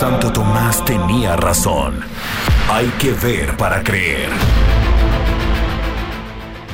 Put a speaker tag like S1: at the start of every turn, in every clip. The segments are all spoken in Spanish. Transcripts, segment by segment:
S1: Santo Tomás tenía razón. Hay que ver para creer.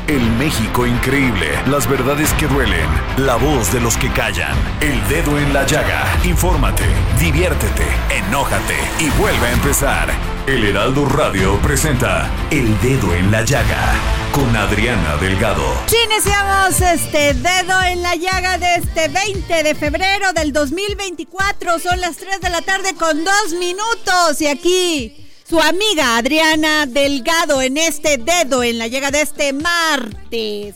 S1: El México increíble, las verdades que duelen, la voz de los que callan, el dedo en la llaga. Infórmate, diviértete, enójate y vuelve a empezar. El Heraldo Radio presenta El Dedo en la Llaga con Adriana Delgado.
S2: Iniciamos este dedo en la llaga de este 20 de febrero del 2024. Son las 3 de la tarde con dos minutos y aquí su amiga Adriana Delgado en este dedo en la llaga de este martes.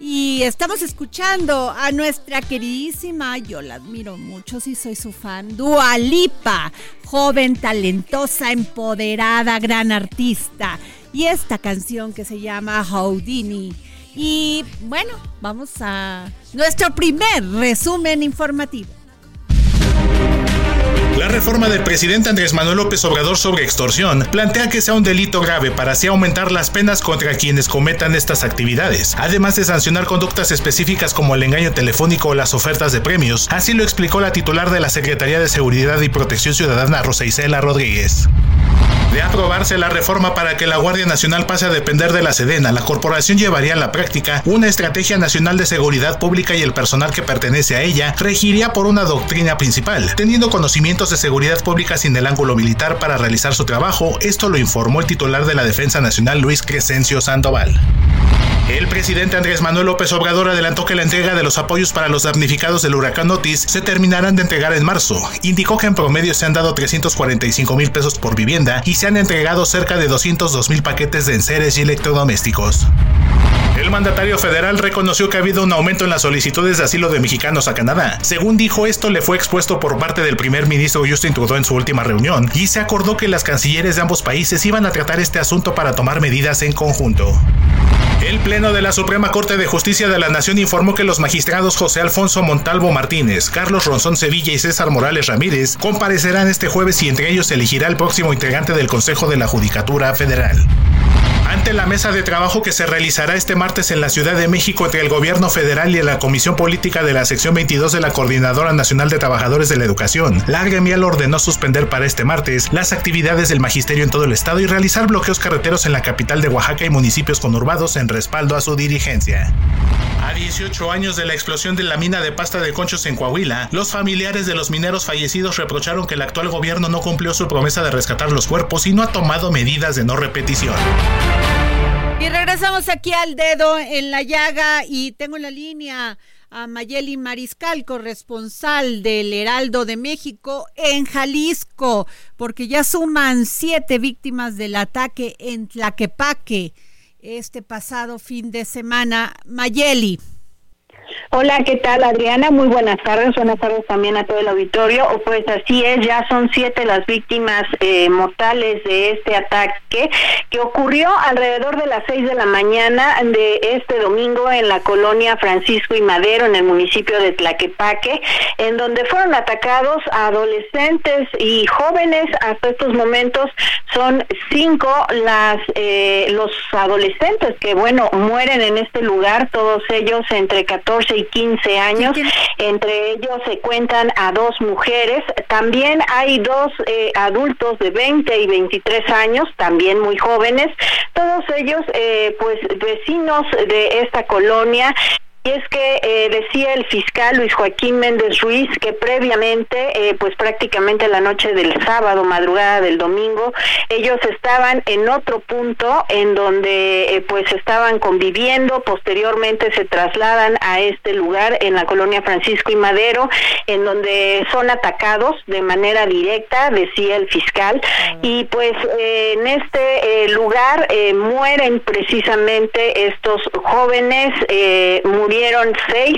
S2: Y estamos escuchando a nuestra queridísima, yo la admiro mucho, si soy su fan, Dualipa, joven, talentosa, empoderada, gran artista. Y esta canción que se llama Houdini. Y bueno, vamos a nuestro primer resumen informativo.
S3: La reforma del presidente Andrés Manuel López Obrador sobre extorsión plantea que sea un delito grave para así aumentar las penas contra quienes cometan estas actividades, además de sancionar conductas específicas como el engaño telefónico o las ofertas de premios. Así lo explicó la titular de la Secretaría de Seguridad y Protección Ciudadana, Rosa Isela Rodríguez. De aprobarse la reforma para que la Guardia Nacional pase a depender de la Sedena, la corporación llevaría a la práctica una estrategia nacional de seguridad pública y el personal que pertenece a ella regiría por una doctrina principal, teniendo conocimientos de seguridad pública sin el ángulo militar para realizar su trabajo. Esto lo informó el titular de la Defensa Nacional, Luis Crescencio Sandoval. El presidente Andrés Manuel López Obrador adelantó que la entrega de los apoyos para los damnificados del huracán Otis se terminarán de entregar en marzo. Indicó que en promedio se han dado 345 mil pesos por vivienda y se han entregado cerca de 202 mil paquetes de enseres y electrodomésticos. El mandatario federal reconoció que ha habido un aumento en las solicitudes de asilo de mexicanos a Canadá. Según dijo, esto le fue expuesto por parte del primer ministro Justin Trudeau en su última reunión y se acordó que las cancilleres de ambos países iban a tratar este asunto para tomar medidas en conjunto. El Pleno de la Suprema Corte de Justicia de la Nación informó que los magistrados José Alfonso Montalvo Martínez, Carlos Ronzón Sevilla y César Morales Ramírez comparecerán este jueves y entre ellos se elegirá el próximo integrante del Consejo de la Judicatura Federal. Ante la mesa de trabajo que se realizará este martes en la Ciudad de México entre el Gobierno Federal y la Comisión Política de la Sección 22 de la Coordinadora Nacional de Trabajadores de la Educación, la gremial ordenó suspender para este martes las actividades del magisterio en todo el estado y realizar bloqueos carreteros en la capital de Oaxaca y municipios conurbados en respaldo a su dirigencia. A 18 años de la explosión de la mina de pasta de conchos en Coahuila, los familiares de los mineros fallecidos reprocharon que el actual gobierno no cumplió su promesa de rescatar los cuerpos y no ha tomado medidas de no repetición.
S2: Y regresamos aquí al dedo en la llaga y tengo en la línea a Mayeli Mariscal, corresponsal del Heraldo de México en Jalisco, porque ya suman siete víctimas del ataque en Tlaquepaque este pasado fin de semana. Mayeli.
S4: Hola, ¿qué tal Adriana? Muy buenas tardes, buenas tardes también a todo el auditorio. Pues así es, ya son siete las víctimas eh, mortales de este ataque que ocurrió alrededor de las seis de la mañana de este domingo en la colonia Francisco y Madero, en el municipio de Tlaquepaque, en donde fueron atacados adolescentes y jóvenes. Hasta estos momentos son cinco las eh, los adolescentes que, bueno, mueren en este lugar, todos ellos entre 14 y 15 años. Entre ellos se cuentan a dos mujeres. También hay dos eh, adultos de 20 y 23 años, también muy jóvenes. Todos ellos, eh, pues, vecinos de esta colonia y es que eh, decía el fiscal Luis Joaquín Méndez Ruiz que previamente, eh, pues prácticamente la noche del sábado, madrugada del domingo, ellos estaban en otro punto en donde eh, pues estaban conviviendo, posteriormente se trasladan a este lugar en la colonia Francisco y Madero, en donde son atacados de manera directa, decía el fiscal, y pues en este lugar mueren precisamente estos jóvenes, murieron seis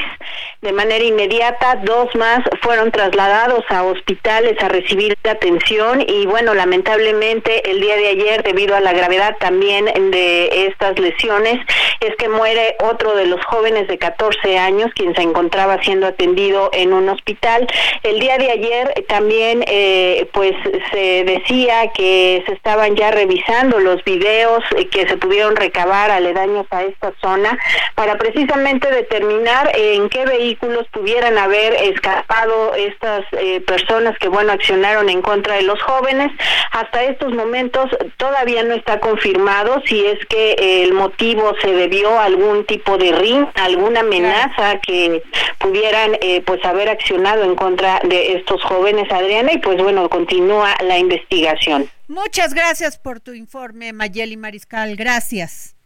S4: de manera inmediata, dos más fueron trasladados a hospitales a recibir atención y bueno, lamentablemente el día de ayer, debido a la gravedad también de estas lesiones, es que muere otro de los jóvenes de 14 años, quien se encontraba siendo atendido en un hospital. El día de ayer también, eh, pues se decía que se estaban ya revisando los videos que se pudieron recabar aledaños a esta zona para precisamente determinar en qué vehículos pudieran haber escapado estas eh, personas que, bueno, accionaron en contra de los jóvenes. Hasta estos momentos todavía no está confirmado si es que el motivo se debió a algún tipo de ring, alguna amenaza que pudieran, eh, pues, haber accionado en contra de estos jóvenes, Adriana, y pues, bueno, continúa la investigación.
S2: Muchas gracias por tu informe, Mayeli Mariscal. Gracias.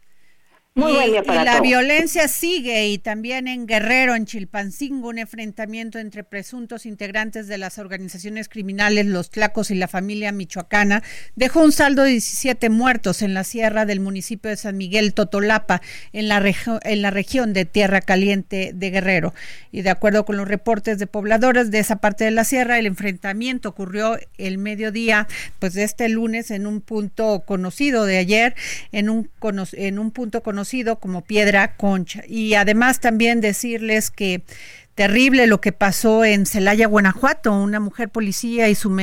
S4: Muy y,
S2: la violencia sigue y también en Guerrero, en Chilpancingo, un enfrentamiento entre presuntos integrantes de las organizaciones criminales Los Tlacos y la familia michoacana dejó un saldo de 17 muertos en la sierra del municipio de San Miguel Totolapa, en la, en la región de Tierra Caliente de Guerrero. Y de acuerdo con los reportes de pobladores de esa parte de la sierra, el enfrentamiento ocurrió el mediodía, pues de este lunes, en un punto conocido de ayer, en un, en un punto conocido como Piedra Concha. Y además también decirles que terrible lo que pasó en Celaya, Guanajuato. Una mujer policía y su,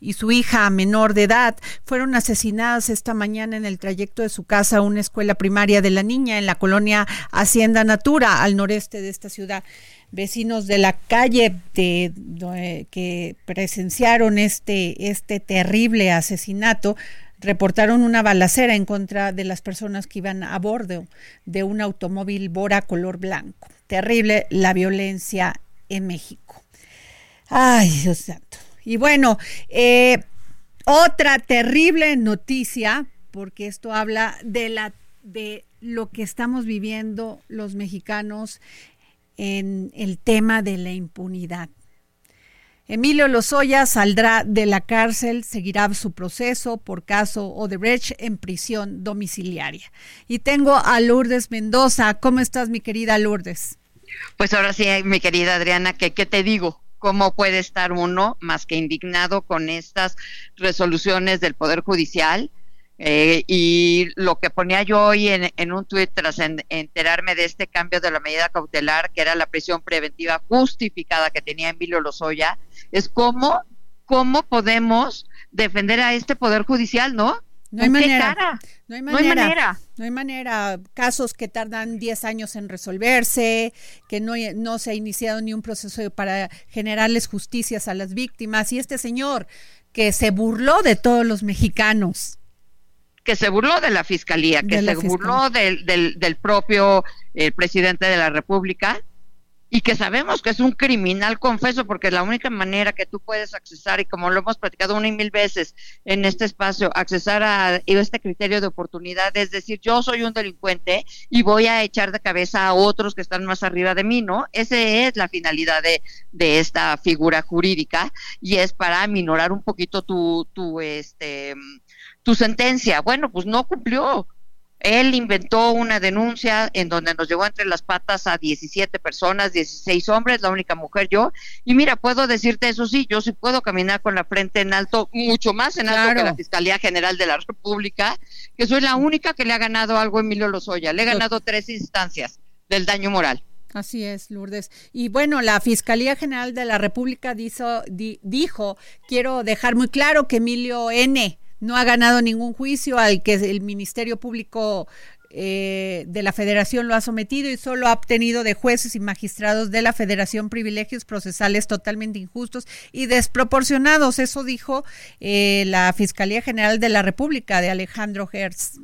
S2: y su hija menor de edad fueron asesinadas esta mañana en el trayecto de su casa a una escuela primaria de la niña en la colonia Hacienda Natura, al noreste de esta ciudad. Vecinos de la calle de, que presenciaron este, este terrible asesinato reportaron una balacera en contra de las personas que iban a bordo de un automóvil Bora color blanco. Terrible la violencia en México. Ay, Dios santo. Y bueno, eh, otra terrible noticia, porque esto habla de la de lo que estamos viviendo los mexicanos en el tema de la impunidad. Emilio Lozoya saldrá de la cárcel, seguirá su proceso por caso Odebrecht en prisión domiciliaria. Y tengo a Lourdes Mendoza. ¿Cómo estás, mi querida Lourdes?
S5: Pues ahora sí, mi querida Adriana, ¿qué, qué te digo? ¿Cómo puede estar uno más que indignado con estas resoluciones del Poder Judicial? Eh, y lo que ponía yo hoy en, un tuit tras enterarme de este cambio de la medida cautelar, que era la prisión preventiva justificada que tenía Emilio Lozoya, es cómo, cómo podemos defender a este Poder Judicial, ¿no?
S2: No hay, manera, no hay manera. No hay manera. Casos que tardan 10 años en resolverse, que no, no se ha iniciado ni un proceso para generarles justicias a las víctimas. Y este señor que se burló de todos los mexicanos
S5: que se burló de la fiscalía, que se burló del, del, del propio eh, presidente de la República y que sabemos que es un criminal confeso, porque la única manera que tú puedes accesar, y como lo hemos platicado una y mil veces en este espacio, accesar a este criterio de oportunidad, es decir, yo soy un delincuente y voy a echar de cabeza a otros que están más arriba de mí, ¿no? Esa es la finalidad de, de esta figura jurídica y es para minorar un poquito tu, tu este tu sentencia. Bueno, pues no cumplió. Él inventó una denuncia en donde nos llevó entre las patas a 17 personas, 16 hombres, la única mujer yo. Y mira, puedo decirte eso sí, yo sí puedo caminar con la frente en alto, mucho más en alto que la Fiscalía General de la República, que soy la única que le ha ganado algo a Emilio Lozoya. Le he ganado tres instancias del daño moral.
S2: Así es, Lourdes. Y bueno, la Fiscalía General de la República dijo, quiero dejar muy claro que Emilio N no ha ganado ningún juicio al que el Ministerio Público eh, de la Federación lo ha sometido y solo ha obtenido de jueces y magistrados de la Federación privilegios procesales totalmente injustos y desproporcionados. Eso dijo eh, la Fiscalía General de la República de Alejandro Hertz.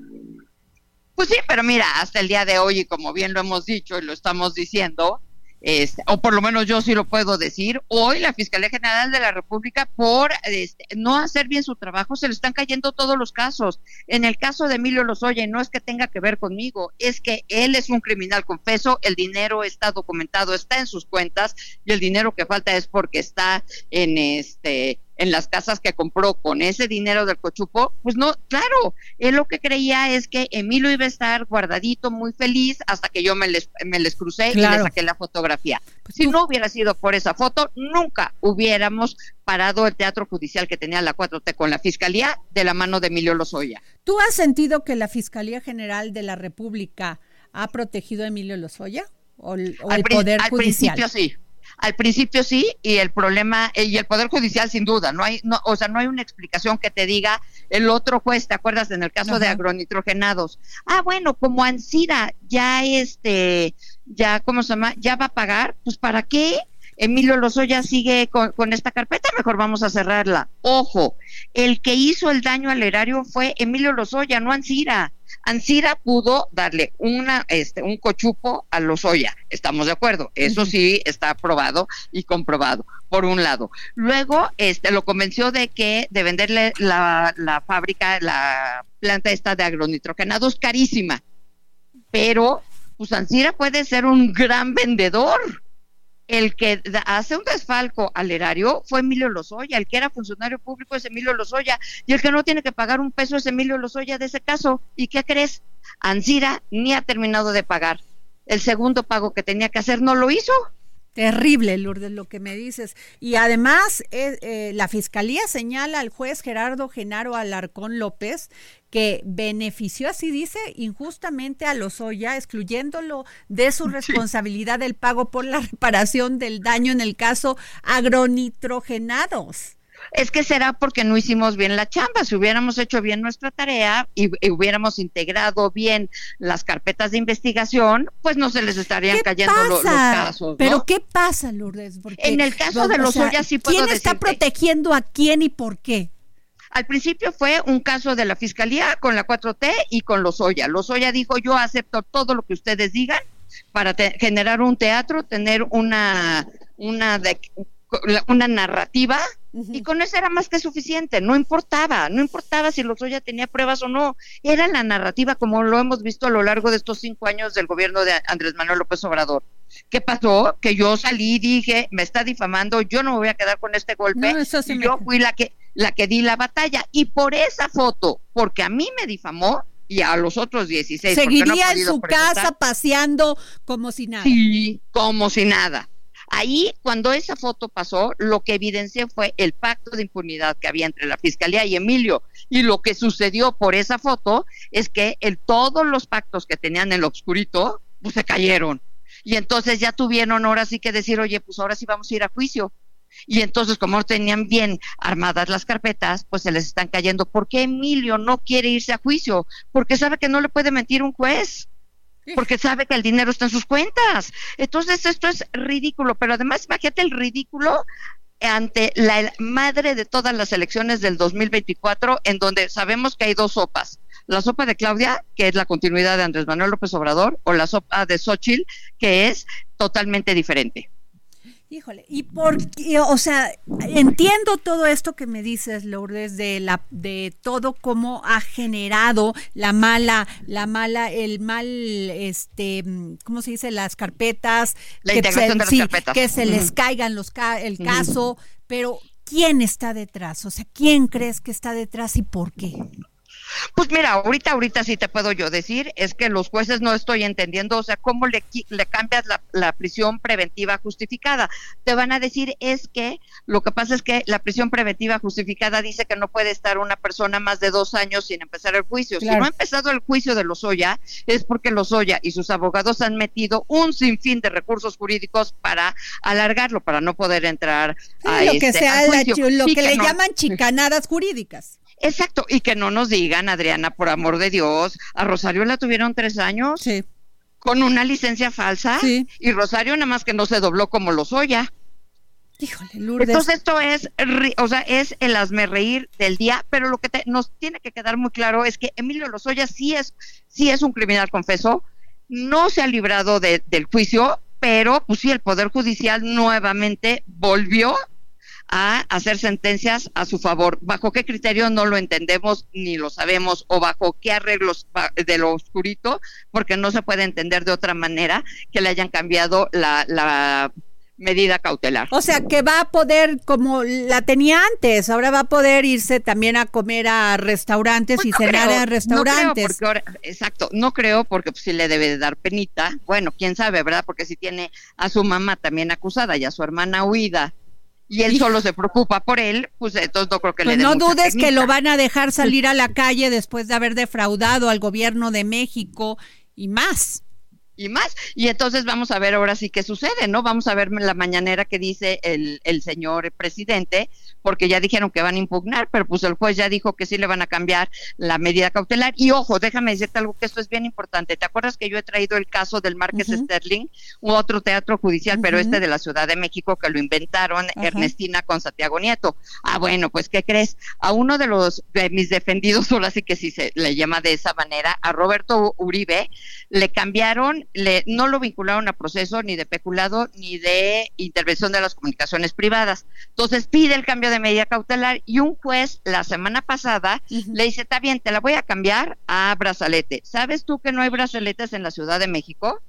S5: Pues sí, pero mira, hasta el día de hoy, y como bien lo hemos dicho y lo estamos diciendo, este, o por lo menos yo sí lo puedo decir, hoy la Fiscalía General de la República, por este, no hacer bien su trabajo, se le están cayendo todos los casos. En el caso de Emilio Lozoya, no es que tenga que ver conmigo, es que él es un criminal confeso, el dinero está documentado, está en sus cuentas, y el dinero que falta es porque está en este en las casas que compró con ese dinero del cochupo, pues no, claro, él lo que creía es que Emilio iba a estar guardadito, muy feliz, hasta que yo me les, me les crucé y le saqué la fotografía. Pues si no hubiera sido por esa foto, nunca hubiéramos parado el teatro judicial que tenía la 4T con la fiscalía de la mano de Emilio Lozoya.
S2: ¿Tú has sentido que la Fiscalía General de la República ha protegido a Emilio Lozoya? ¿O, el, Poder Judicial?
S5: Al principio sí al principio sí, y el problema, eh, y el Poder Judicial sin duda, no hay, no, o sea, no hay una explicación que te diga el otro juez, ¿te acuerdas en el caso de agronitrogenados? Ah, bueno, como Ansira ya este, ya, ¿cómo se llama? Ya va a pagar, pues ¿para qué? Emilio Lozoya sigue con, con, esta carpeta, mejor vamos a cerrarla. Ojo, el que hizo el daño al erario fue Emilio Lozoya, no Ansira. Ansira pudo darle una, este, un cochupo a Lozoya, estamos de acuerdo, eso sí está aprobado y comprobado, por un lado. Luego, este, lo convenció de que, de venderle la, la fábrica, la planta esta de agronitrogenados carísima, pero pues Ansira puede ser un gran vendedor el que hace un desfalco al erario fue Emilio Lozoya, el que era funcionario público es Emilio Lozoya, y el que no tiene que pagar un peso es Emilio Lozoya de ese caso. ¿Y qué crees? Ansira ni ha terminado de pagar. El segundo pago que tenía que hacer no lo hizo.
S2: Terrible, Lourdes, lo que me dices. Y además, eh, eh, la fiscalía señala al juez Gerardo Genaro Alarcón López que benefició, así dice, injustamente a Lozoya, excluyéndolo de su responsabilidad del pago por la reparación del daño en el caso agronitrogenados
S5: es que será porque no hicimos bien la chamba. Si hubiéramos hecho bien nuestra tarea y, hubiéramos integrado bien las carpetas de investigación, pues no se les estarían cayendo los casos.
S2: Pero ¿qué pasa, Lourdes?
S5: en el caso de los Oya sí puedo
S2: ¿Quién está protegiendo a quién y por qué?
S5: Al principio fue un caso de la Fiscalía con la 4T y con los Los Lozoya dijo, yo acepto todo lo que ustedes digan para generar un teatro, tener una, una, de, una narrativa y con eso era más que suficiente, no importaba, no importaba si Lozoya tenía pruebas o no, era la narrativa como lo hemos visto a lo largo de estos cinco años del gobierno de Andrés Manuel López Obrador. ¿Qué pasó? Que yo salí y dije, me está difamando, yo no me voy a quedar con este golpe, y yo fui la que, la que di la batalla, y por esa foto, porque a mí me difamó, y a los otros 16.
S2: Seguiría en su casa paseando como si nada.
S5: Sí, como si nada. Ahí, cuando esa foto pasó, lo que evidenció fue el pacto de impunidad que había entre la Fiscalía y Emilio. Y lo que sucedió por esa foto es que el, todos los pactos que tenían en el obscurito, pues se cayeron. Y entonces ya tuvieron ahora sí que decir, oye, pues ahora sí vamos a ir a juicio. Y entonces, como tenían bien armadas las carpetas, pues se les están cayendo. ¿Por qué Emilio no quiere irse a juicio? Porque sabe que no le puede mentir un juez porque sabe que el dinero está en sus cuentas. Entonces esto es ridículo, pero además imagínate el ridículo ante la madre de todas las elecciones del 2024, en donde sabemos que hay dos sopas. La sopa de Claudia, que es la continuidad de Andrés Manuel López Obrador, o la sopa de Xochitl, que es totalmente diferente.
S2: Híjole, y por, o sea, entiendo todo esto que me dices, Lourdes, de la, de todo cómo ha generado la mala, la mala, el mal, este, ¿cómo se dice? Las carpetas,
S5: que se,
S2: que se les caigan los, el caso, pero ¿quién está detrás? O sea, ¿quién crees que está detrás y por qué?
S5: Pues mira, ahorita, ahorita sí te puedo yo decir, es que los jueces no estoy entendiendo, o sea, cómo le, le cambias la, la, prisión preventiva justificada. Te van a decir es que lo que pasa es que la prisión preventiva justificada dice que no puede estar una persona más de dos años sin empezar el juicio. Si no ha empezado el juicio de Lozoya, es porque Lozoya y sus abogados han metido un sinfín de recursos jurídicos para alargarlo, para no poder entrar a
S2: lo
S5: que
S2: este, sea lo que, le llaman chicanadas jurídicas.
S5: Exacto, y que no nos digan, Adriana, por amor de Dios, a Rosario la tuvieron tres años.
S2: Sí.
S5: Con una licencia falsa.
S2: Sí.
S5: Y Rosario nada más que no se dobló como los Oya.
S2: Híjole, Lourdes.
S5: Entonces esto es, o sea, es el hazme reír del día, pero lo que nos tiene que quedar muy claro es que Emilio Lozoya sí es, sí es un criminal confeso, no se ha librado del juicio, pero pues sí, el Poder Judicial nuevamente volvió a hacer sentencias a su favor. ¿Bajo qué criterio no lo entendemos ni lo sabemos? ¿O bajo qué arreglos de lo oscurito? Porque no se puede entender de otra manera que le hayan cambiado la, la medida cautelar.
S2: O sea, que va a poder, como la tenía antes, ahora va a poder irse también a comer a restaurantes pues y cenar a restaurantes.
S5: No creo porque exacto, no creo porque pues, sí le debe de dar penita. Bueno, quién sabe, ¿verdad? Porque si tiene a su mamá también acusada y a su hermana huida y él solo se preocupa por él, pues entonces no creo que le
S2: pues no dudes que lo van a dejar salir a la calle después de haber defraudado al gobierno de México y más
S5: y más. Y entonces vamos a ver ahora sí qué sucede, ¿no? Vamos a ver la mañanera que dice el, el señor presidente, porque ya dijeron que van a impugnar, pero pues el juez ya dijo que sí le van a cambiar la medida cautelar. Y ojo, déjame decirte algo que esto es bien importante. ¿Te acuerdas que yo he traído el caso del Márquez Sterling, u otro teatro judicial, pero este de la Ciudad de México, que lo inventaron Ernestina con Santiago Nieto? Ah, bueno, pues ¿qué crees? A uno de los de mis defendidos, solo así que si se le llama de esa manera, a Roberto Uribe, le cambiaron le, no lo vincularon a proceso ni de peculado ni de intervención de las comunicaciones privadas. Entonces pide el cambio de medida cautelar y un juez la semana pasada le dice, está bien, te la voy a cambiar a brazalete. ¿Sabes tú que no hay brazaletes en la Ciudad de México?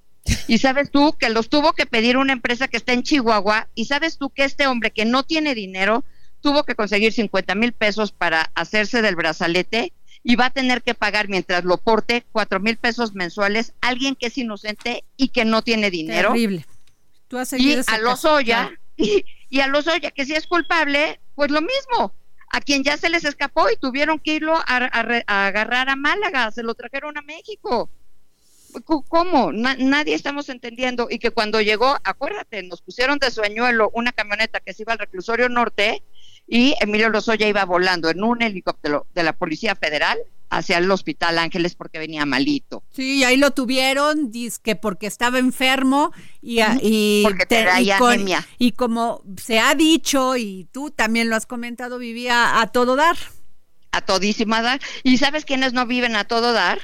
S5: Y sabes tú que los tuvo que pedir una empresa que está en Chihuahua y sabes tú que este hombre que no tiene dinero tuvo que conseguir 50 mil pesos para hacerse del brazalete y va a tener que pagar mientras lo porte cuatro mil pesos mensuales alguien que es inocente y que no tiene dinero.
S2: Terrible.
S5: Tú has y a los Oya, y, a los Oya, que si es culpable, pues lo mismo. A quien ya se les escapó y tuvieron que irlo a, agarrar a Málaga, se lo trajeron a México. ¿Cómo? nadie estamos entendiendo. Y que cuando llegó, acuérdate, nos pusieron de sueñuelo una camioneta que se iba al reclusorio norte y Emilio Lozoya iba volando en un helicóptero de la Policía Federal hacia el Hospital Ángeles porque venía malito.
S2: Sí, ahí lo tuvieron, que porque estaba enfermo y, y,
S5: porque
S2: y, como se ha dicho y tú también lo has comentado, vivía a todo dar.
S5: A todísima dar. ¿Y sabes quiénes no viven a todo dar?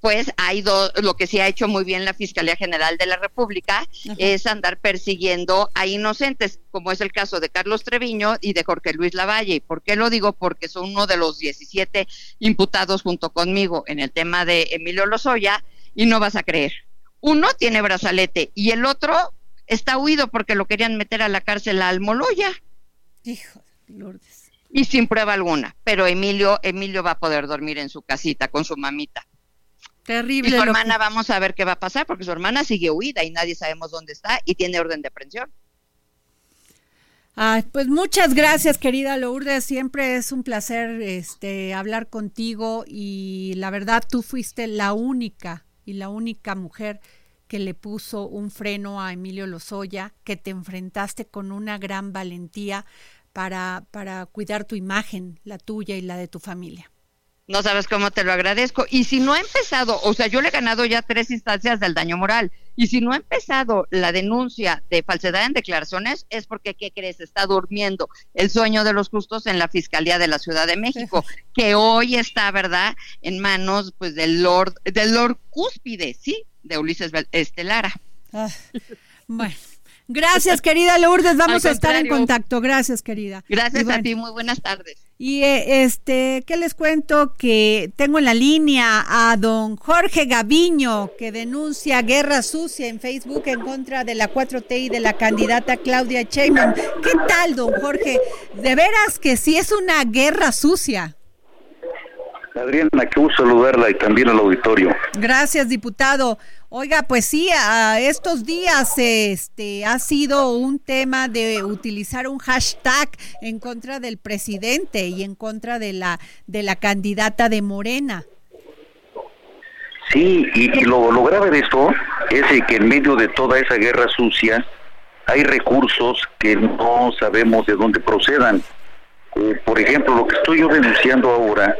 S5: Pues ha ido, lo que sí ha hecho muy bien la Fiscalía General de la República es andar persiguiendo a inocentes, como es el caso de Carlos Treviño y de Jorge Luis Lavalle. ¿Por qué lo digo? Porque son uno de los 17 imputados junto conmigo en el tema de Emilio Lozoya y no vas a creer. Uno tiene brazalete y el otro está huido porque lo querían meter a la cárcel a Almoloya.
S2: Hijo de Lourdes.
S5: Y sin prueba alguna, pero Emilio Emilio va a poder dormir en su casita con su mamita.
S2: Terrible.
S5: Y su hermana, vamos a ver qué va a pasar, porque su hermana sigue huida y nadie sabemos dónde está y tiene orden de aprehensión.
S2: Ay, pues muchas gracias, querida Lourdes. Siempre es un placer este, hablar contigo y la verdad tú fuiste la única y la única mujer que le puso un freno a Emilio Lozoya, que te enfrentaste con una gran valentía para, para cuidar tu imagen, la tuya y la de tu familia.
S5: No sabes cómo te lo agradezco. Y si no ha empezado, o sea, yo le he ganado ya tres instancias del daño moral. Y si no ha empezado la denuncia de falsedad en declaraciones, es porque, ¿qué crees? Está durmiendo el sueño de los justos en la Fiscalía de la Ciudad de México, que hoy está, ¿verdad?, en manos, pues, del Lord, del Lord Cúspide, ¿sí? De Ulises Estelara.
S2: Ah, bueno. Gracias, querida Lourdes. Vamos a estar en contacto. Gracias, querida.
S5: Gracias a ti. Muy buenas tardes.
S2: Y eh, este, ¿qué les cuento? Que tengo en la línea a don Jorge Gaviño, que denuncia guerra sucia en Facebook en contra de la 4T y de la candidata Claudia Sheinbaum. ¿Qué tal, don Jorge? De veras que sí es una guerra sucia.
S6: Adriana, qué gusto saludarla y también al auditorio.
S2: Gracias, diputado. Oiga, pues sí, a estos días este ha sido un tema de utilizar un hashtag en contra del presidente y en contra de la de la candidata de Morena.
S6: Sí, y, lo, grave de esto es que en medio de toda esa guerra sucia hay recursos que no sabemos de dónde procedan. Eh, por ejemplo, lo que estoy yo denunciando ahora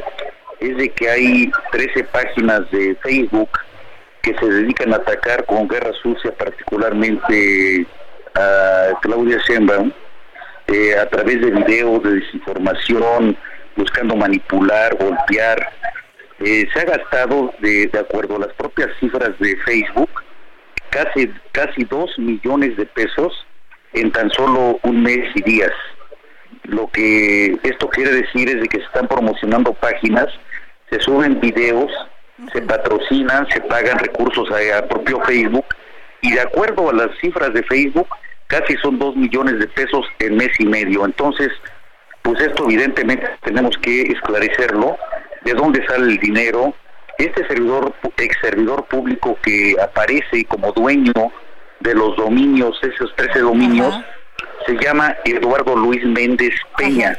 S6: es de que hay 13 páginas de Facebook que se dedican a atacar con guerra sucia particularmente a Claudia Sheinbaum eh, a través de videos de desinformación, buscando manipular, golpear. Eh, se ha gastado, de, de acuerdo a las propias cifras de Facebook, casi, casi dos millones de pesos en tan solo un mes y días. Lo que esto quiere decir es de que se están promocionando páginas, se suben videos, se patrocinan, se pagan recursos a, propio Facebook y de acuerdo a las cifras de Facebook, casi son dos millones de pesos en mes y medio. Entonces, pues esto evidentemente tenemos que esclarecerlo, de dónde sale el dinero. Este servidor, ex servidor público que aparece como dueño de los dominios, esos 13 dominios, se llama Eduardo Luis Méndez Peña.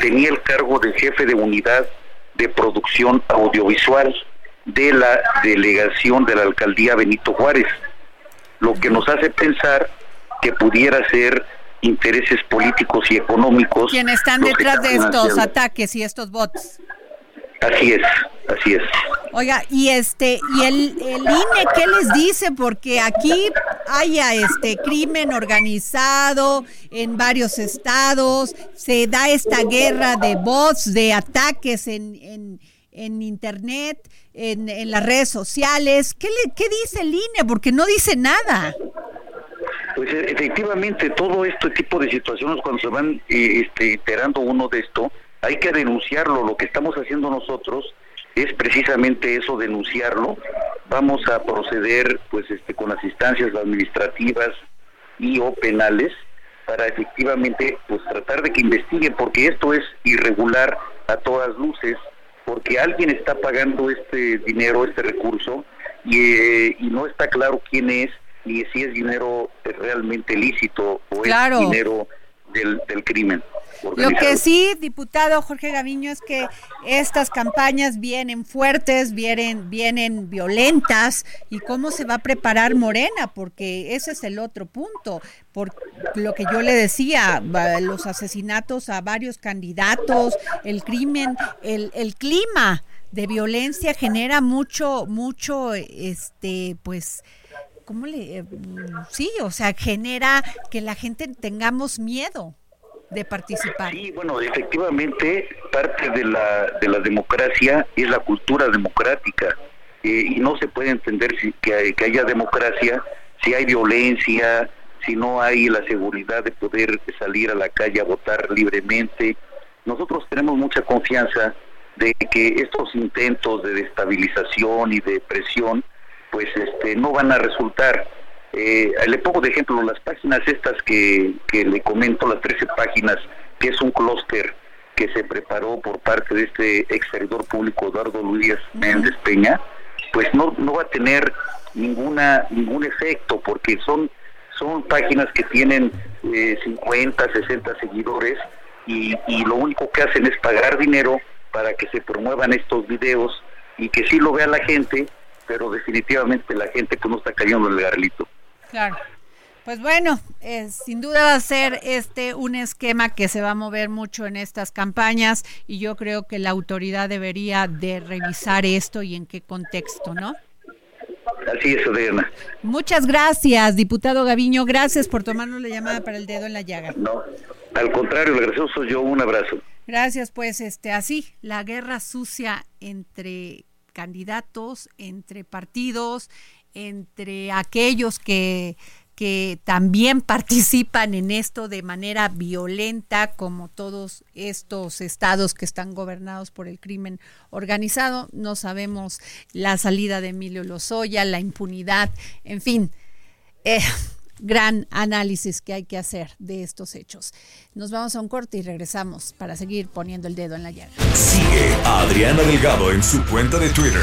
S6: Tenía el cargo de jefe de unidad de producción audiovisual de la delegación de la alcaldía Benito Juárez, lo que nos hace pensar que pudiera ser intereses políticos y económicos.
S2: Quienes están detrás de estos ataques y estos bots.
S6: Así es, así es.
S2: Oiga, y este, y el, el INE, ¿qué les dice? Porque aquí haya este crimen organizado en varios estados, se da esta guerra de bots, de ataques en, en, en internet, en, en, las redes sociales. ¿Qué, le, ¿Qué dice el INE? Porque no dice nada.
S6: Pues e, efectivamente, todo este tipo de situaciones, cuando se van eh, este, enterando uno de esto, hay que denunciarlo. Lo que estamos haciendo nosotros es precisamente eso, denunciarlo. Vamos a proceder pues este, con las instancias administrativas y o penales para efectivamente pues tratar de que investiguen porque esto es irregular a todas luces porque alguien está pagando este dinero, este recurso y, eh, y no está claro quién es ni si es dinero realmente lícito o es dinero del, del crimen.
S2: Lo que sí, diputado Jorge Gaviño, es que estas campañas vienen fuertes, vienen, vienen violentas, y cómo se va a preparar Morena, porque ese es el otro punto, por lo que yo le decía, los asesinatos a varios candidatos, el crimen, el, el clima de violencia genera mucho, mucho, este, pues, ¿cómo le? Eh, sí, o sea, genera que la gente tengamos miedo de participar.
S6: Sí, bueno, efectivamente, parte de la, de la democracia es la cultura democrática. Eh, y no se puede entender si, que, que haya democracia si hay violencia, si no hay la seguridad de poder salir a la calle a votar libremente. Nosotros tenemos mucha confianza de que estos intentos de destabilización y de presión pues este no van a resultar eh, le pongo de ejemplo las páginas estas que, que le comento, las 13 páginas, que es un clúster que se preparó por parte de este ex servidor público Eduardo Luis Méndez Peña, pues no, no va a tener ninguna ningún efecto porque son son páginas que tienen eh, 50, 60 seguidores y, y lo único que hacen es pagar dinero para que se promuevan estos videos y que sí lo vea la gente, pero definitivamente la gente que no está cayendo en el garlito.
S2: Claro. Pues bueno, eh, sin duda va a ser este un esquema que se va a mover mucho en estas campañas y yo creo que la autoridad debería de revisar esto y en qué contexto, ¿no?
S6: Así es, Adriana.
S2: Muchas gracias, diputado Gaviño. Gracias por tomarnos la llamada para el dedo en la llaga.
S6: No, al contrario, el soy yo. Un abrazo.
S2: Gracias, pues este así, la guerra sucia entre candidatos, entre partidos, entre aquellos que, que también participan en esto de manera violenta, como todos estos estados que están gobernados por el crimen organizado. No sabemos la salida de Emilio Lozoya, la impunidad, en fin. Eh, gran análisis que hay que hacer de estos hechos. Nos vamos a un corte y regresamos para seguir poniendo el dedo en la llaga.
S1: Sigue a Adriana Delgado en su cuenta de Twitter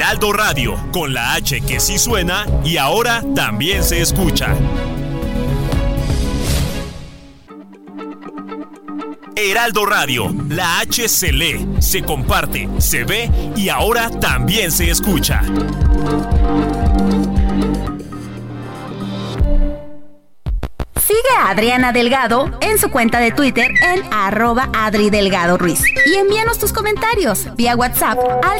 S7: Heraldo Radio, con la H que sí suena y ahora también se escucha. Heraldo Radio, la H se lee, se comparte, se ve y ahora también se escucha.
S8: Sigue a Adriana Delgado en su cuenta de Twitter en arroba Adri Delgado Ruiz. Y envíanos tus comentarios vía WhatsApp al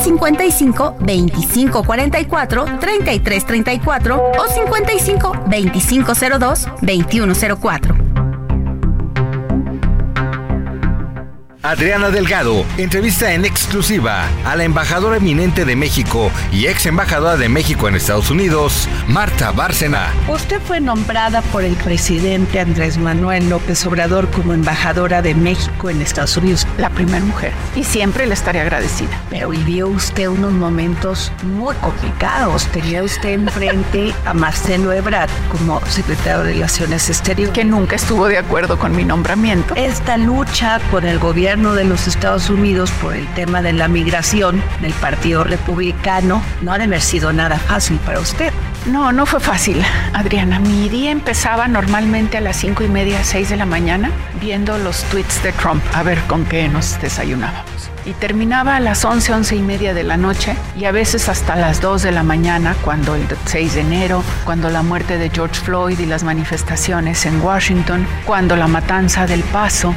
S8: 55 25 44 33 34 o 55 25 02 21 04.
S9: Adriana Delgado entrevista en exclusiva a la embajadora eminente de México y ex embajadora de México en Estados Unidos, Marta Bárcena.
S10: Usted fue nombrada por el presidente Andrés Manuel López Obrador como embajadora de México en Estados Unidos, la primera mujer, y siempre le estaré agradecida. Pero vivió usted unos momentos muy complicados. Tenía usted enfrente a Marcelo Ebrard como secretario de Relaciones Exteriores, que nunca estuvo de acuerdo con mi nombramiento. Esta lucha por el gobierno de los Estados Unidos por el tema de la migración del Partido Republicano no ha de haber sido nada fácil para usted. No, no fue fácil, Adriana. Mi día empezaba normalmente a las cinco y media, seis de la mañana, viendo los tweets de Trump, a ver con qué nos desayunábamos. Y terminaba a las once, once y media de la noche y a veces hasta las dos de la mañana, cuando el 6 de enero, cuando la muerte de George Floyd y las manifestaciones en Washington, cuando la matanza del Paso.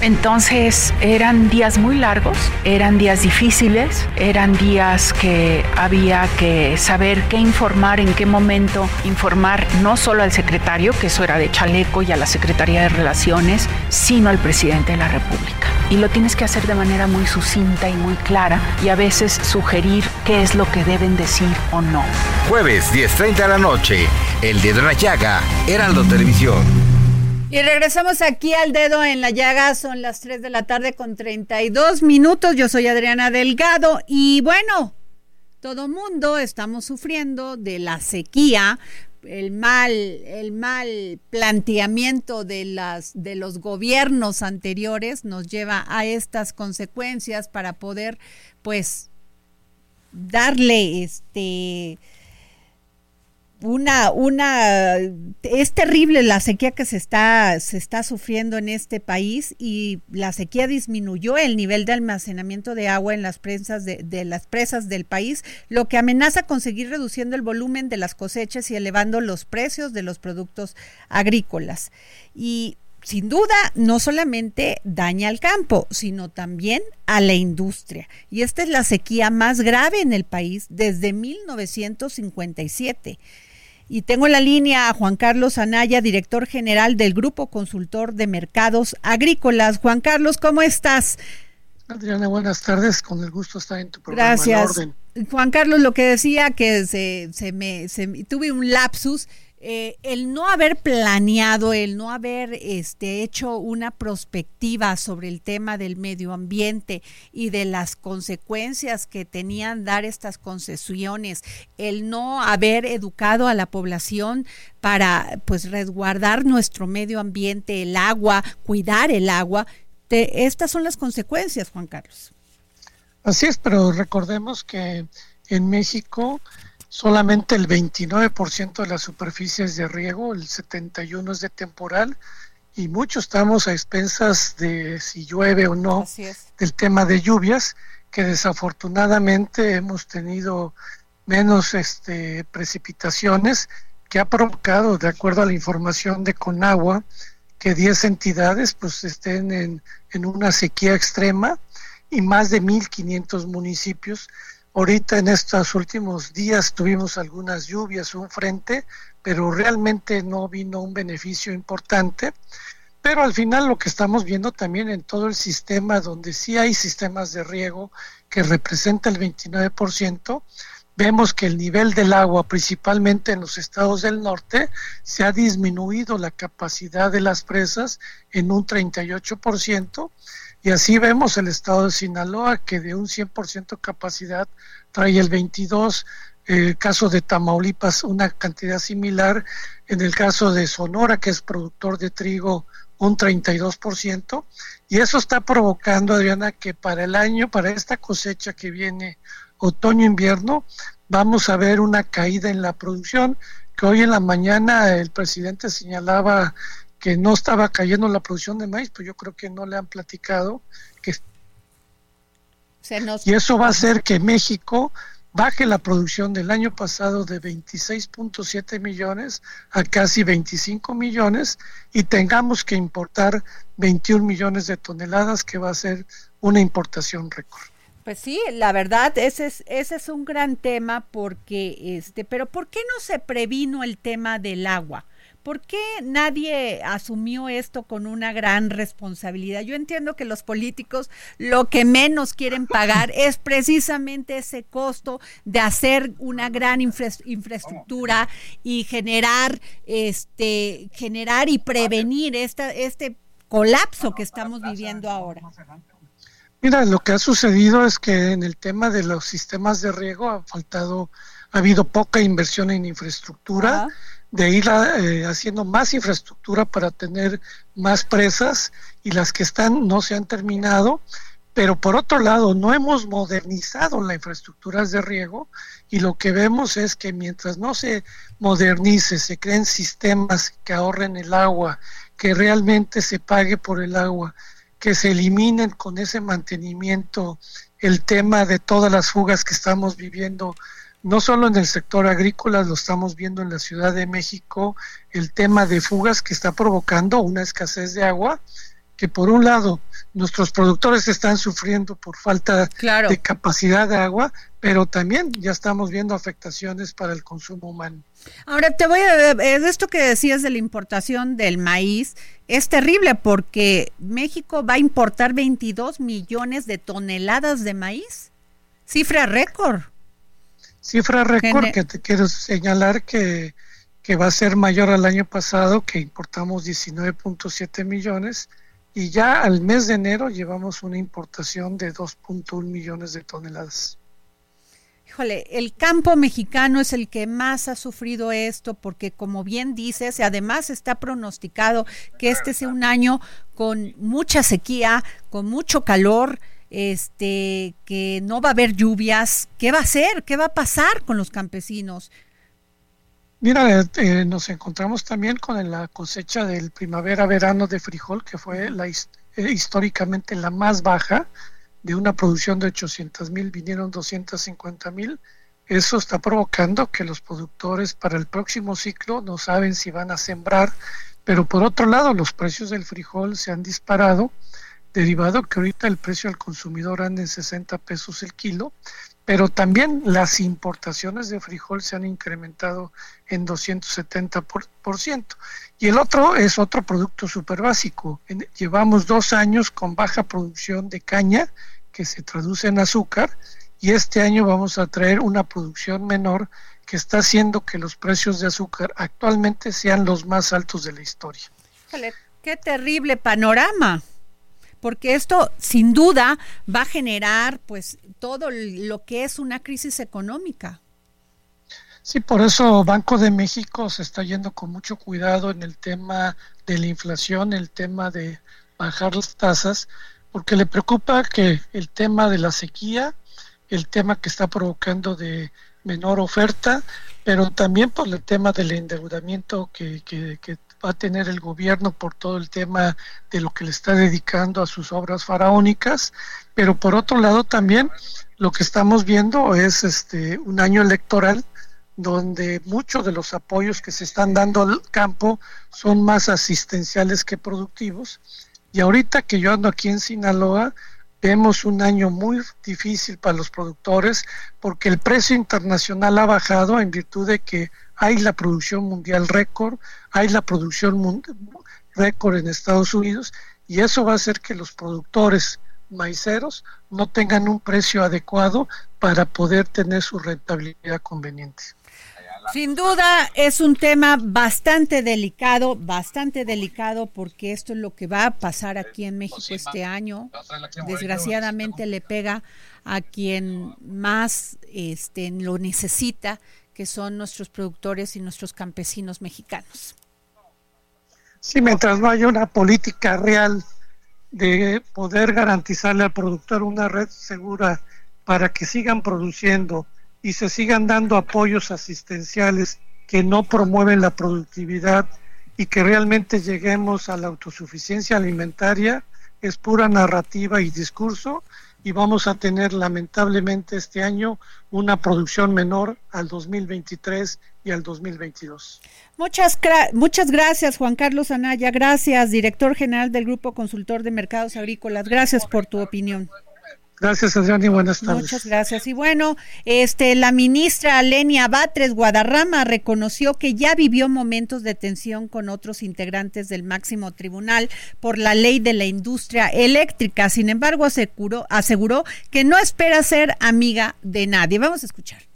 S10: Entonces eran días muy largos, eran días difíciles, eran días que había que saber qué informar, en qué momento informar no solo al secretario, que eso era de chaleco, y a la Secretaría de Relaciones, sino al presidente de la República. Y lo tienes que hacer de manera muy sucinta y muy clara y a veces sugerir qué es lo que deben decir o no.
S9: Jueves 10.30 de la noche, El Dedo en la Llaga, Heraldo Televisión.
S2: Y regresamos aquí al dedo en la llaga, son las 3 de la tarde con 32 minutos, yo soy Adriana Delgado y bueno, todo mundo estamos sufriendo de la sequía, el mal, el mal planteamiento de las de los gobiernos anteriores nos lleva a estas consecuencias para poder pues darle este una, una, es terrible la sequía que se está, se está sufriendo en este país y la sequía disminuyó el nivel de almacenamiento de agua en las presas de, de las presas del país, lo que amenaza con seguir reduciendo el volumen de las cosechas y elevando los precios de los productos agrícolas. Y sin duda no solamente daña al campo, sino también a la industria. Y esta es la sequía más grave en el país desde 1957. Y tengo en la línea a Juan Carlos Anaya, director general del Grupo Consultor de Mercados Agrícolas. Juan Carlos, ¿cómo estás?
S11: Adriana, buenas tardes. Con el gusto estar en tu programa.
S2: Gracias. Juan Carlos, lo que decía que se, se me se, tuve un lapsus eh, el no haber planeado, el no haber este, hecho una prospectiva sobre el tema del medio ambiente y de las consecuencias que tenían dar estas concesiones, el no haber educado a la población para pues resguardar nuestro medio ambiente, el agua, cuidar el agua, estas son las consecuencias, Juan Carlos.
S11: Así es, pero recordemos que en México solamente el 29% de la superficie es de riego, el 71% es de temporal y mucho estamos a expensas de si llueve o no del tema de lluvias, que desafortunadamente hemos tenido menos este, precipitaciones que ha provocado, de acuerdo a la información de Conagua, que 10 entidades pues estén en, en una sequía extrema y más de 1.500 municipios Ahorita en estos últimos días tuvimos algunas lluvias, un frente, pero realmente no vino un beneficio importante. Pero al final lo que estamos viendo también en todo el sistema, donde sí hay sistemas de riego que representa el 29%, vemos que el nivel del agua, principalmente en los estados del norte, se ha disminuido la capacidad de las presas en un 38%, y así vemos el estado de Sinaloa, que de un 100% capacidad trae el 22%, el caso de Tamaulipas una cantidad similar, en el caso de Sonora, que es productor de trigo, un 32%, y eso está provocando, Adriana, que para el año, para esta cosecha que viene otoño-invierno, vamos a ver una caída en la producción, que hoy en la mañana el presidente señalaba que no estaba cayendo la producción de maíz, pues yo creo que no le han platicado que y eso va a hacer que México baje la producción del año pasado de 26.7 millones a casi 25 millones y tengamos que importar 21 millones de toneladas, que va a ser una importación récord.
S2: Pues sí, la verdad, ese es, ese es un gran tema porque, este, pero ¿por qué no se previno el tema del agua? ¿Por qué nadie asumió esto con una gran responsabilidad? Yo entiendo que los políticos lo que menos quieren pagar es precisamente ese costo de hacer una gran infraestructura y generar, este, generar y prevenir esta, este colapso que estamos viviendo ahora.
S11: Mira, lo que ha sucedido es que en el tema de los sistemas de riego ha faltado, ha habido poca inversión en infraestructura de ir eh, haciendo más infraestructura para tener más presas y las que están no se han terminado, pero por otro lado no hemos modernizado las infraestructuras de riego y lo que vemos es que mientras no se modernice, se creen sistemas que ahorren el agua, que realmente se pague por el agua, que se eliminen con ese mantenimiento el tema de todas las fugas que estamos viviendo no solo en el sector agrícola, lo estamos viendo en la Ciudad de México, el tema de fugas que está provocando una escasez de agua, que por un lado nuestros productores están sufriendo por falta de capacidad de agua, pero también ya estamos viendo afectaciones para el consumo humano.
S2: Ahora te voy a eh, esto que decías de la importación del maíz es terrible porque México va a importar 22 millones de toneladas de maíz, cifra récord.
S11: Cifra récord que te quiero señalar que, va a ser mayor al año pasado, que importamos 19.7 millones y ya al mes de enero llevamos una importación de 2.1 millones de toneladas.
S2: Híjole, el campo mexicano es el que más ha sufrido esto porque como bien dices, además está pronosticado que este sea un año con mucha sequía, con mucho calor, este, que no va a haber lluvias, ¿qué va a hacer? ¿Qué va a pasar con los campesinos?
S11: Mira, eh, nos encontramos también con la cosecha del primavera-verano de frijol, que fue la, eh, históricamente la más baja, de una producción de 800 mil, vinieron 250 mil. Eso está provocando que los productores para el próximo ciclo no saben si van a sembrar, pero por otro lado los precios del frijol se han disparado derivado que ahorita el precio al consumidor anda en 60 pesos el kilo, pero también las importaciones de frijol se han incrementado en 270%. Y el otro es otro producto súper básico. Llevamos dos años con baja producción de caña, que se traduce en azúcar, y este año vamos a traer una producción menor que está haciendo que los precios de azúcar actualmente sean los más altos de la historia.
S2: ¡Qué terrible panorama! Porque esto sin duda va a generar pues todo lo que es una crisis económica.
S11: Sí, por eso Banco de México se está yendo con mucho cuidado en el tema de la inflación, el tema de bajar las tasas, porque le preocupa que el tema de la sequía, el tema que está provocando de menor oferta, pero también por el tema del endeudamiento que, que, que va a tener el gobierno por todo el tema de lo que le está dedicando a sus obras faraónicas, pero por otro lado también lo que estamos viendo es este un año electoral donde muchos de los apoyos que se están dando al campo son más asistenciales que productivos. Y ahorita que yo ando aquí en Sinaloa, vemos un año muy difícil para los productores porque el precio internacional ha bajado en virtud de que hay la producción mundial récord, hay la producción récord en Estados Unidos y eso va a hacer que los productores maiceros no tengan un precio adecuado para poder tener su rentabilidad conveniente.
S2: Sin duda es un tema bastante delicado, bastante delicado porque esto es lo que va a pasar aquí en México este año. Desgraciadamente le pega a quien más este, lo necesita, que son nuestros productores y nuestros campesinos mexicanos.
S11: Sí, mientras no haya una política real de poder garantizarle al productor una red segura para que sigan produciendo y se sigan dando apoyos asistenciales que no promueven la productividad y que realmente lleguemos a la autosuficiencia alimentaria, es pura narrativa y discurso y vamos a tener lamentablemente este año una producción menor al 2023 y al 2022.
S2: Muchas, muchas gracias, Juan Carlos Anaya. Gracias, director general del Grupo Consultor de Mercados Agrícolas. Gracias por tu opinión.
S11: Gracias, Adrián, y buenas tardes.
S2: Muchas gracias. Y bueno, este, la ministra Lenia Batres Guadarrama reconoció que ya vivió momentos de tensión con otros integrantes del máximo tribunal por la ley de la industria eléctrica. Sin embargo, aseguró, aseguró que no espera ser amiga de nadie. Vamos a escuchar.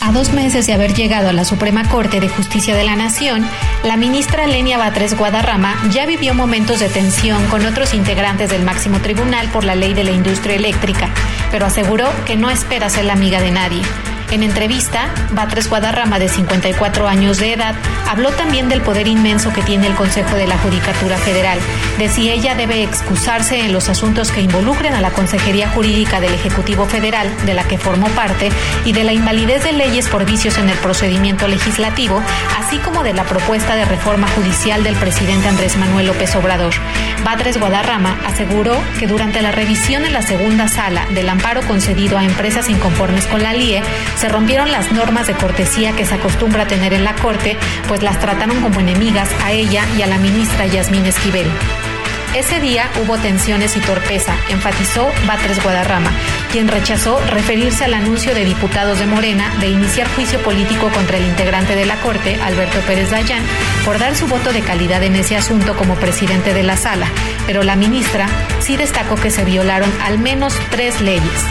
S12: A dos meses de haber llegado a la Suprema Corte de Justicia de la Nación, la ministra Lenia Batres Guadarrama ya vivió momentos de tensión con otros integrantes del máximo tribunal por la ley de la industria eléctrica, pero aseguró que no espera ser la amiga de nadie. En entrevista, Batres Guadarrama, de 54 años de edad, habló también del poder inmenso que tiene el Consejo de la Judicatura Federal, de si ella debe excusarse en los asuntos que involucren a la Consejería Jurídica del Ejecutivo Federal, de la que formó parte, y de la invalidez de leyes por vicios en el procedimiento legislativo, así como de la propuesta de reforma judicial del presidente Andrés Manuel López Obrador. Batres Guadarrama aseguró que durante la revisión en la segunda sala del amparo concedido a empresas inconformes con la LIE, se rompieron las normas de cortesía que se acostumbra a tener en la Corte, pues las trataron como enemigas a ella y a la ministra Yasmín Esquivel. Ese día hubo tensiones y torpeza, enfatizó Batres Guadarrama, quien rechazó referirse al anuncio de diputados de Morena de iniciar juicio político contra el integrante de la Corte, Alberto Pérez Dayán, por dar su voto de calidad en ese asunto como presidente de la sala. Pero la ministra sí destacó que se violaron al menos tres leyes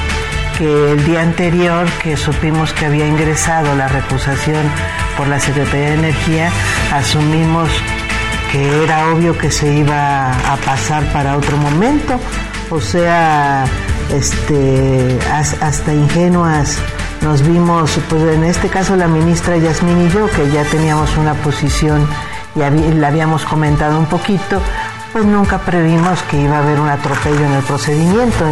S13: que el día anterior que supimos que había ingresado la recusación por la Secretaría de Energía, asumimos que era obvio que se iba a pasar para otro momento, o sea, este, hasta ingenuas nos vimos, pues en este caso la ministra Yasmín y yo, que ya teníamos una posición y la habíamos comentado un poquito, pues nunca previmos que iba a haber un atropello en el procedimiento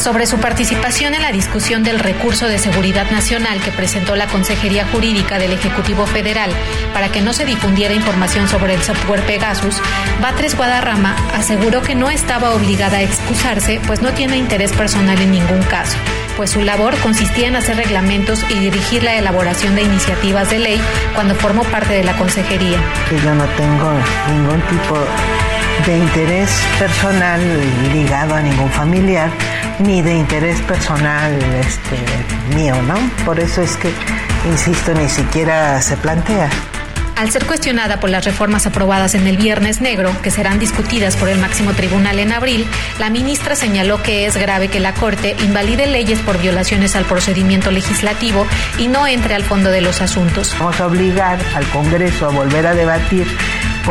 S12: sobre su participación en la discusión del recurso de seguridad nacional que presentó la Consejería Jurídica del Ejecutivo Federal para que no se difundiera información sobre el software Pegasus, Batres Guadarrama aseguró que no estaba obligada a excusarse, pues no tiene interés personal en ningún caso, pues su labor consistía en hacer reglamentos y dirigir la elaboración de iniciativas de ley cuando formó parte de la consejería.
S13: Yo no tengo ningún tipo de interés personal ligado a ningún familiar ni de interés personal este, mío, ¿no? Por eso es que, insisto, ni siquiera se plantea.
S12: Al ser cuestionada por las reformas aprobadas en el Viernes Negro, que serán discutidas por el máximo tribunal en abril, la ministra señaló que es grave que la Corte invalide leyes por violaciones al procedimiento legislativo y no entre al fondo de los asuntos.
S13: Vamos a obligar al Congreso a volver a debatir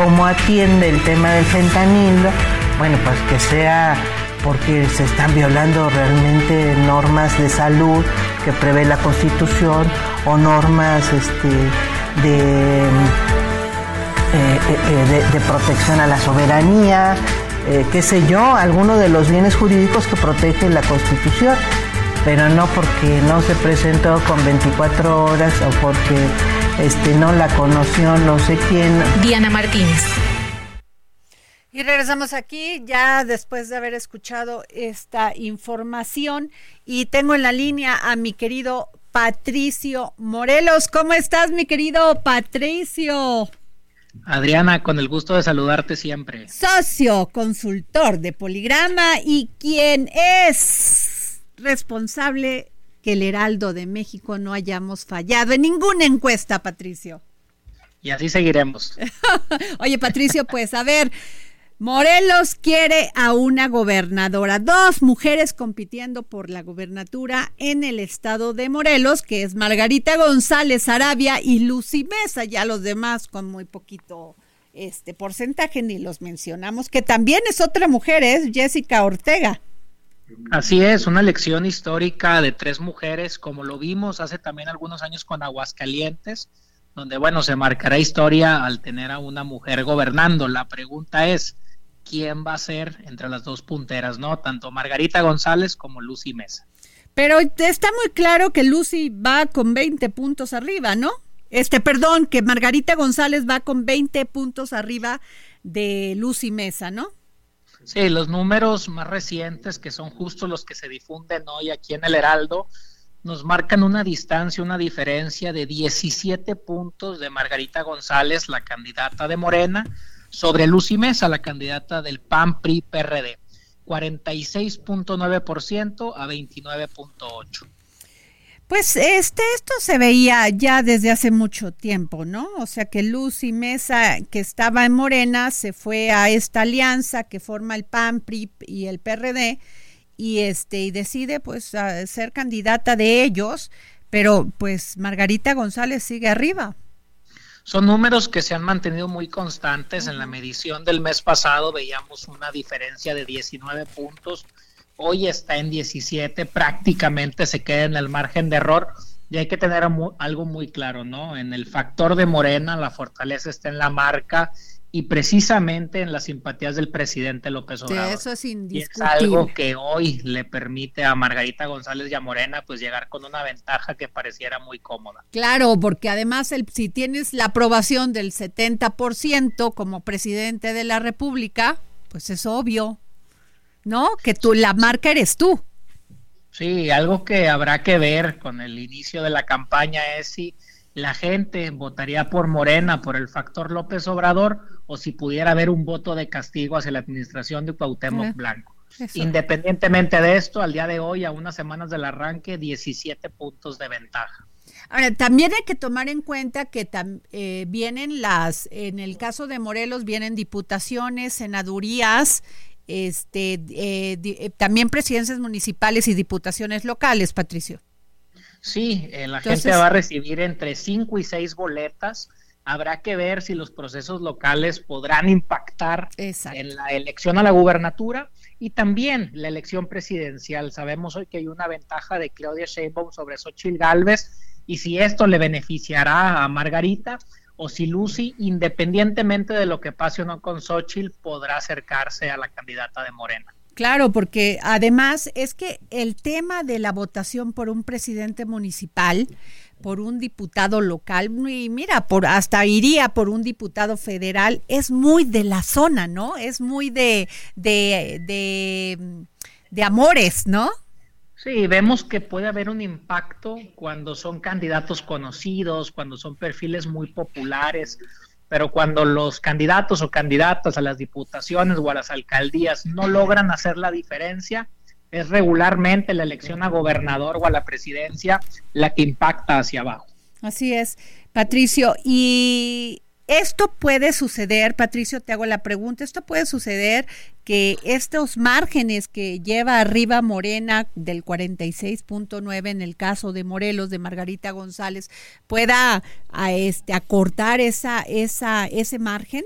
S13: cómo atiende el tema del fentanilo, bueno, pues que sea porque se están violando realmente normas de salud que prevé la Constitución o normas este, de, eh, eh, de, protección a la soberanía, eh, qué sé yo, alguno de los bienes jurídicos que protege la Constitución, pero no porque no se presentó con 24 horas o porque este, no la conoció no sé quién.
S12: Diana Martínez.
S2: Y regresamos aquí ya después de haber escuchado esta información y tengo en la línea a mi querido Patricio Morelos. ¿Cómo estás, mi querido Patricio?
S14: Adriana, con el gusto de saludarte siempre.
S2: Socio, consultor de Poligrama y quien es responsable que el Heraldo de México no hayamos fallado en ninguna encuesta, Patricio.
S14: Y así seguiremos.
S2: Oye, Patricio, pues a ver, Morelos quiere a una gobernadora, dos mujeres compitiendo por la gobernatura en el estado de Morelos, que es Margarita González Arabia y Lucy Mesa, ya los demás con muy poquito este porcentaje ni los mencionamos, que también es otra mujer, es Jessica Ortega.
S14: Así es, una elección histórica de tres mujeres, como lo vimos hace también algunos años con Aguascalientes, donde bueno, se marcará historia al tener a una mujer gobernando. La pregunta es, quién va a ser entre las dos punteras, ¿no? Tanto Margarita González como Lucy Mesa.
S2: Pero está muy claro que Lucy va con 20 puntos arriba, ¿no? Este, perdón, que Margarita González va con 20 puntos arriba de Lucy Mesa, ¿no?
S14: Sí, los números más recientes, que son justo los que se difunden hoy aquí en el Heraldo, nos marcan una distancia, una diferencia de 17 puntos de Margarita González, la candidata de Morena, sobre Lucy Mesa, la candidata del PAN PRI PRD, 46.9% a 29.8.
S2: Pues este, esto se veía ya desde hace mucho tiempo, ¿no? O sea que Lucy Mesa, que estaba en Morena, se fue a esta alianza que forma el PAN, PRI y el PRD, y este, y decide pues ser candidata de ellos, pero pues Margarita González sigue arriba.
S14: Son números que se han mantenido muy constantes. En la medición del mes pasado veíamos una diferencia de 19 puntos. Hoy está en 17, prácticamente se queda en el margen de error. Y hay que tener algo muy claro, ¿no? En el factor de Morena, la fortaleza está en la marca y precisamente en las simpatías del presidente López Obrador.
S2: eso es indiscutible.
S14: es algo que hoy le permite a Margarita González y a Morena pues llegar con una ventaja que pareciera muy cómoda.
S2: Claro, porque además el, si tienes la aprobación del 70% como presidente de la República, pues es obvio, ¿no? Que tú la marca eres tú.
S14: Sí, algo que habrá que ver con el inicio de la campaña es si la gente votaría por Morena por el factor López Obrador o si pudiera haber un voto de castigo hacia la administración de Cuauhtémoc Blanco. Independientemente de esto, al día de hoy, a unas semanas del arranque, 17 puntos de ventaja.
S2: Ahora, también hay que tomar en cuenta que eh, vienen las, en el caso de Morelos, vienen diputaciones, senadurías, este, eh, también presidencias municipales y diputaciones locales, Patricio.
S14: Sí, la gente va a recibir entre 5 y 6 boletas Habrá que ver si los procesos locales podrán impactar en la elección a la gubernatura y también la elección presidencial. Sabemos hoy que hay una ventaja de Claudia Sheinbaum sobre Xochitl Galvez y si esto le beneficiará a Margarita o si Lucy, independientemente de lo que pase o no con Xochitl, podrá acercarse a la candidata de Morena.
S2: Claro, porque además es que el tema de la votación por un presidente municipal por un diputado local y mira, por hasta iría por un diputado federal, es muy de la zona, ¿no? Es muy de, de, de, de amores, ¿no?
S14: Sí, vemos que puede haber un impacto cuando son candidatos conocidos, cuando son perfiles muy populares, pero cuando los candidatos o candidatas a las diputaciones o a las alcaldías no logran hacer la diferencia, es regularmente la elección a gobernador o a la presidencia la que impacta hacia abajo.
S2: Así es, Patricio. Y esto puede suceder, Patricio, te hago la pregunta, esto puede suceder que estos márgenes que lleva arriba Morena del 46.9 en el caso de Morelos de Margarita González pueda a este acortar esa esa ese margen?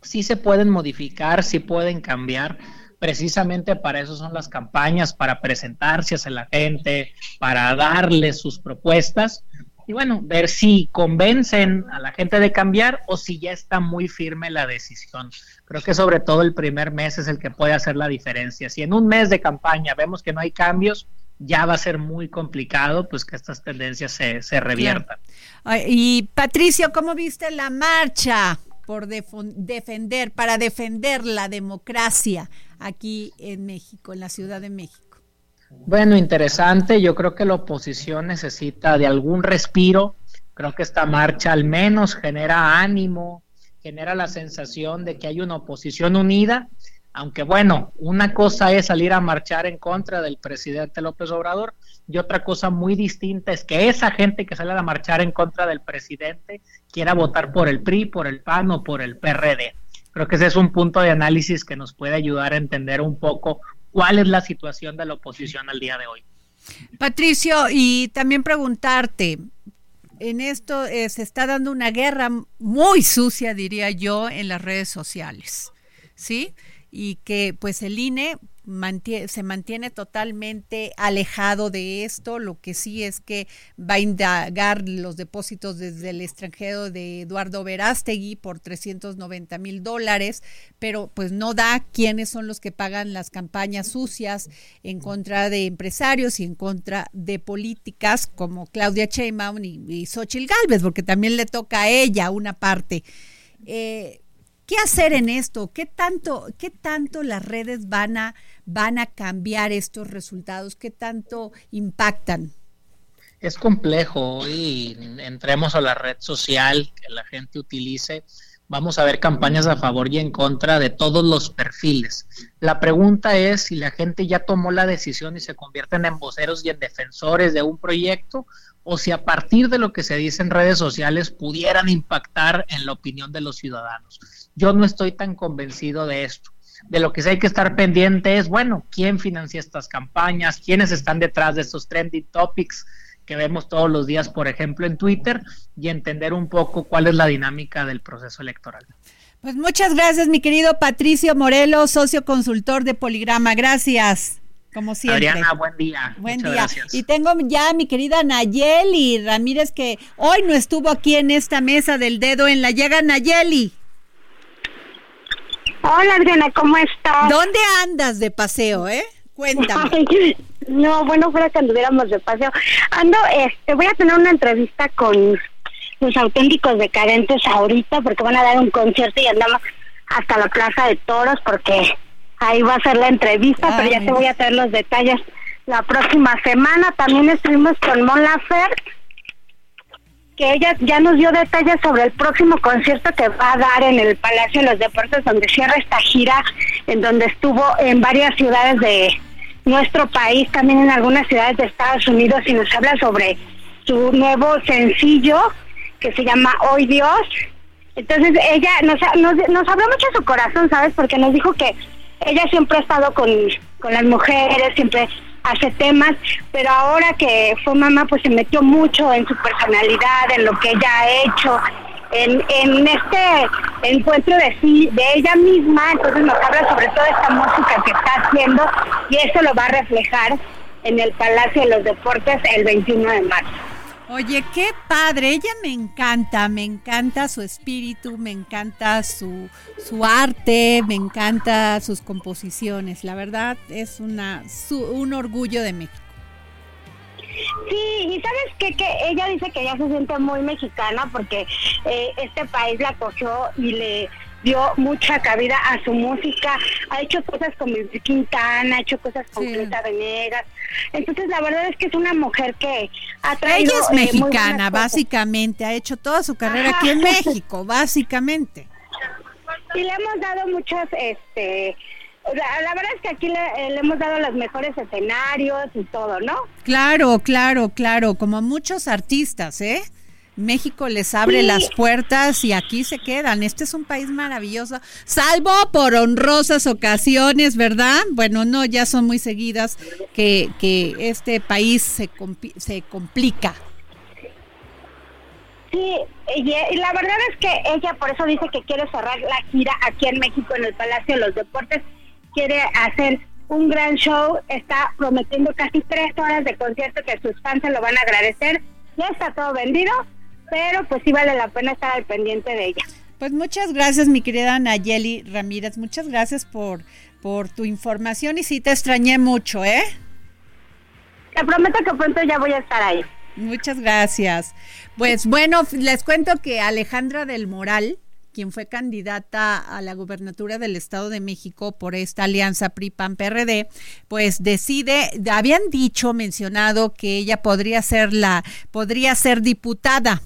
S14: Sí se pueden modificar, sí pueden cambiar precisamente para eso son las campañas, para presentarse a la gente, para darles sus propuestas y bueno, ver si convencen a la gente de cambiar o si ya está muy firme la decisión. Creo que sobre todo el primer mes es el que puede hacer la diferencia. Si en un mes de campaña vemos que no hay cambios, ya va a ser muy complicado pues que estas tendencias se, se reviertan.
S2: Y Patricio, ¿cómo viste la marcha por defender, para defender la democracia aquí en México, en la Ciudad de México?
S14: Bueno, interesante. Yo creo que la oposición necesita de algún respiro. Creo que esta marcha al menos genera ánimo, genera la sensación de que hay una oposición unida, aunque bueno, una cosa es salir a marchar en contra del presidente López Obrador y otra cosa muy distinta es que esa gente que sale a marchar en contra del presidente quiera votar por el PRI, por el PAN o por el PRD Creo que ese es un punto de análisis que nos puede ayudar a entender un poco cuál es la situación de la oposición al día de hoy.
S2: Patricio, y también preguntarte, en esto eh, se está dando una guerra muy sucia, diría yo, en las redes sociales, ¿sí? Y que pues el INE se mantiene totalmente alejado de esto. Lo que sí es que va a indagar los depósitos desde el extranjero de Eduardo Verástegui por 390 mil dólares, pero pues no da quiénes son los que pagan las campañas sucias en contra de empresarios y en contra de políticas como Claudia Sheinbaum y, y Xochitl Galvez, porque también le toca a ella una parte. Eh, ¿Qué hacer en esto? ¿Qué tanto, qué tanto las redes van a, van a cambiar estos resultados? ¿Qué tanto impactan?
S14: Es complejo y entremos a la red social que la gente utilice. Vamos a ver campañas a favor y en contra de todos los perfiles. La pregunta es si la gente ya tomó la decisión y se convierten en voceros y en defensores de un proyecto o si a partir de lo que se dice en redes sociales pudieran impactar en la opinión de los ciudadanos. Yo no estoy tan convencido de esto. De lo que sí hay que estar pendiente es, bueno, quién financia estas campañas, quiénes están detrás de estos trending topics que vemos todos los días, por ejemplo, en Twitter, y entender un poco cuál es la dinámica del proceso electoral.
S2: Pues muchas gracias, mi querido Patricio Morelos, socio consultor de Poligrama. Gracias. Como siempre.
S14: Adriana, buen día.
S2: Buen día. Y tengo ya a mi querida Nayeli Ramírez, que hoy no estuvo aquí en esta mesa del dedo en la llaga. Nayeli.
S15: Hola Adriana, ¿cómo estás?
S2: ¿Dónde andas de paseo, eh? Cuéntame.
S15: no, bueno, fuera que anduviéramos de paseo. Ando, este, voy a tener una entrevista con los auténticos decadentes ahorita porque van a dar un concierto y andamos hasta la Plaza de Toros porque ahí va a ser la entrevista, pero ya te voy a traer los detalles la próxima semana. También estuvimos con Mon Laferte que ella ya nos dio detalles sobre el próximo concierto que va a dar en el Palacio de los Deportes, donde cierra esta gira, en donde estuvo en varias ciudades de nuestro país, también en algunas ciudades de Estados Unidos, y nos habla sobre su nuevo sencillo que se llama Hoy Dios. Entonces ella nos, nos, nos habló mucho de su corazón, ¿sabes? Porque nos dijo que ella siempre ha estado con, con las mujeres, siempre hace temas, pero ahora que fue mamá, pues se metió mucho en su personalidad, en lo que ella ha hecho, en, en este encuentro de sí, de ella misma, entonces nos habla sobre toda esta música que está haciendo y eso lo va a reflejar en el Palacio de los Deportes el 21 de marzo.
S2: Oye, qué padre, ella me encanta, me encanta su espíritu, me encanta su, su arte, me encanta sus composiciones, la verdad es una un orgullo de México.
S15: Sí, y sabes qué? que ella dice que ella se siente muy mexicana porque eh, este país la cogió y le dio mucha cabida a su música, ha hecho cosas con Quintana, ha hecho cosas con sí. Venegas. Entonces la verdad es que es una mujer que ha traído...
S2: Ella es eh, mexicana, básicamente, ha hecho toda su carrera aquí en México, básicamente.
S15: Y le hemos dado muchas, este... La, verdad es que aquí le, eh, le, hemos dado los mejores escenarios y todo, ¿no?
S2: Claro, claro, claro, como muchos artistas, ¿eh? México les abre las puertas y aquí se quedan. Este es un país maravilloso, salvo por honrosas ocasiones, ¿verdad? Bueno, no, ya son muy seguidas que, que este país se, se complica.
S15: Sí, y la verdad es que ella por eso dice que quiere cerrar la gira aquí en México, en el Palacio de los Deportes. Quiere hacer un gran show, está prometiendo casi tres horas de concierto que sus fans se lo van a agradecer. Ya está todo vendido, pero pues sí vale la pena estar al pendiente de ella.
S2: Pues muchas gracias, mi querida Nayeli Ramírez. Muchas gracias por, por tu información y sí te extrañé mucho, ¿eh?
S15: Te prometo que pronto ya voy a estar ahí.
S2: Muchas gracias. Pues bueno, les cuento que Alejandra del Moral, quien fue candidata a la gubernatura del Estado de México por esta alianza PRI-PAN-PRD, pues decide, habían dicho, mencionado que ella podría ser la, podría ser diputada.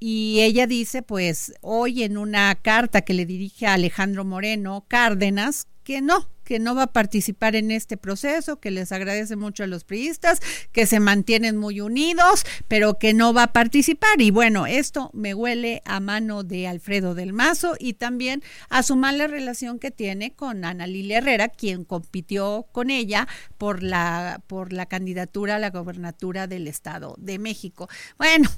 S2: Y ella dice, pues, hoy en una carta que le dirige a Alejandro Moreno Cárdenas, que no, que no va a participar en este proceso, que les agradece mucho a los priistas, que se mantienen muy unidos, pero que no va a participar. Y bueno, esto me huele a mano de Alfredo del Mazo y también a su mala relación que tiene con Ana Lilia Herrera, quien compitió con ella por la, por la candidatura a la gobernatura del Estado de México. Bueno,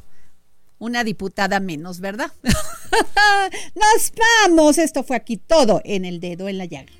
S2: una diputada menos, ¿verdad? Nos vamos. Esto fue aquí todo en el dedo en la llaga.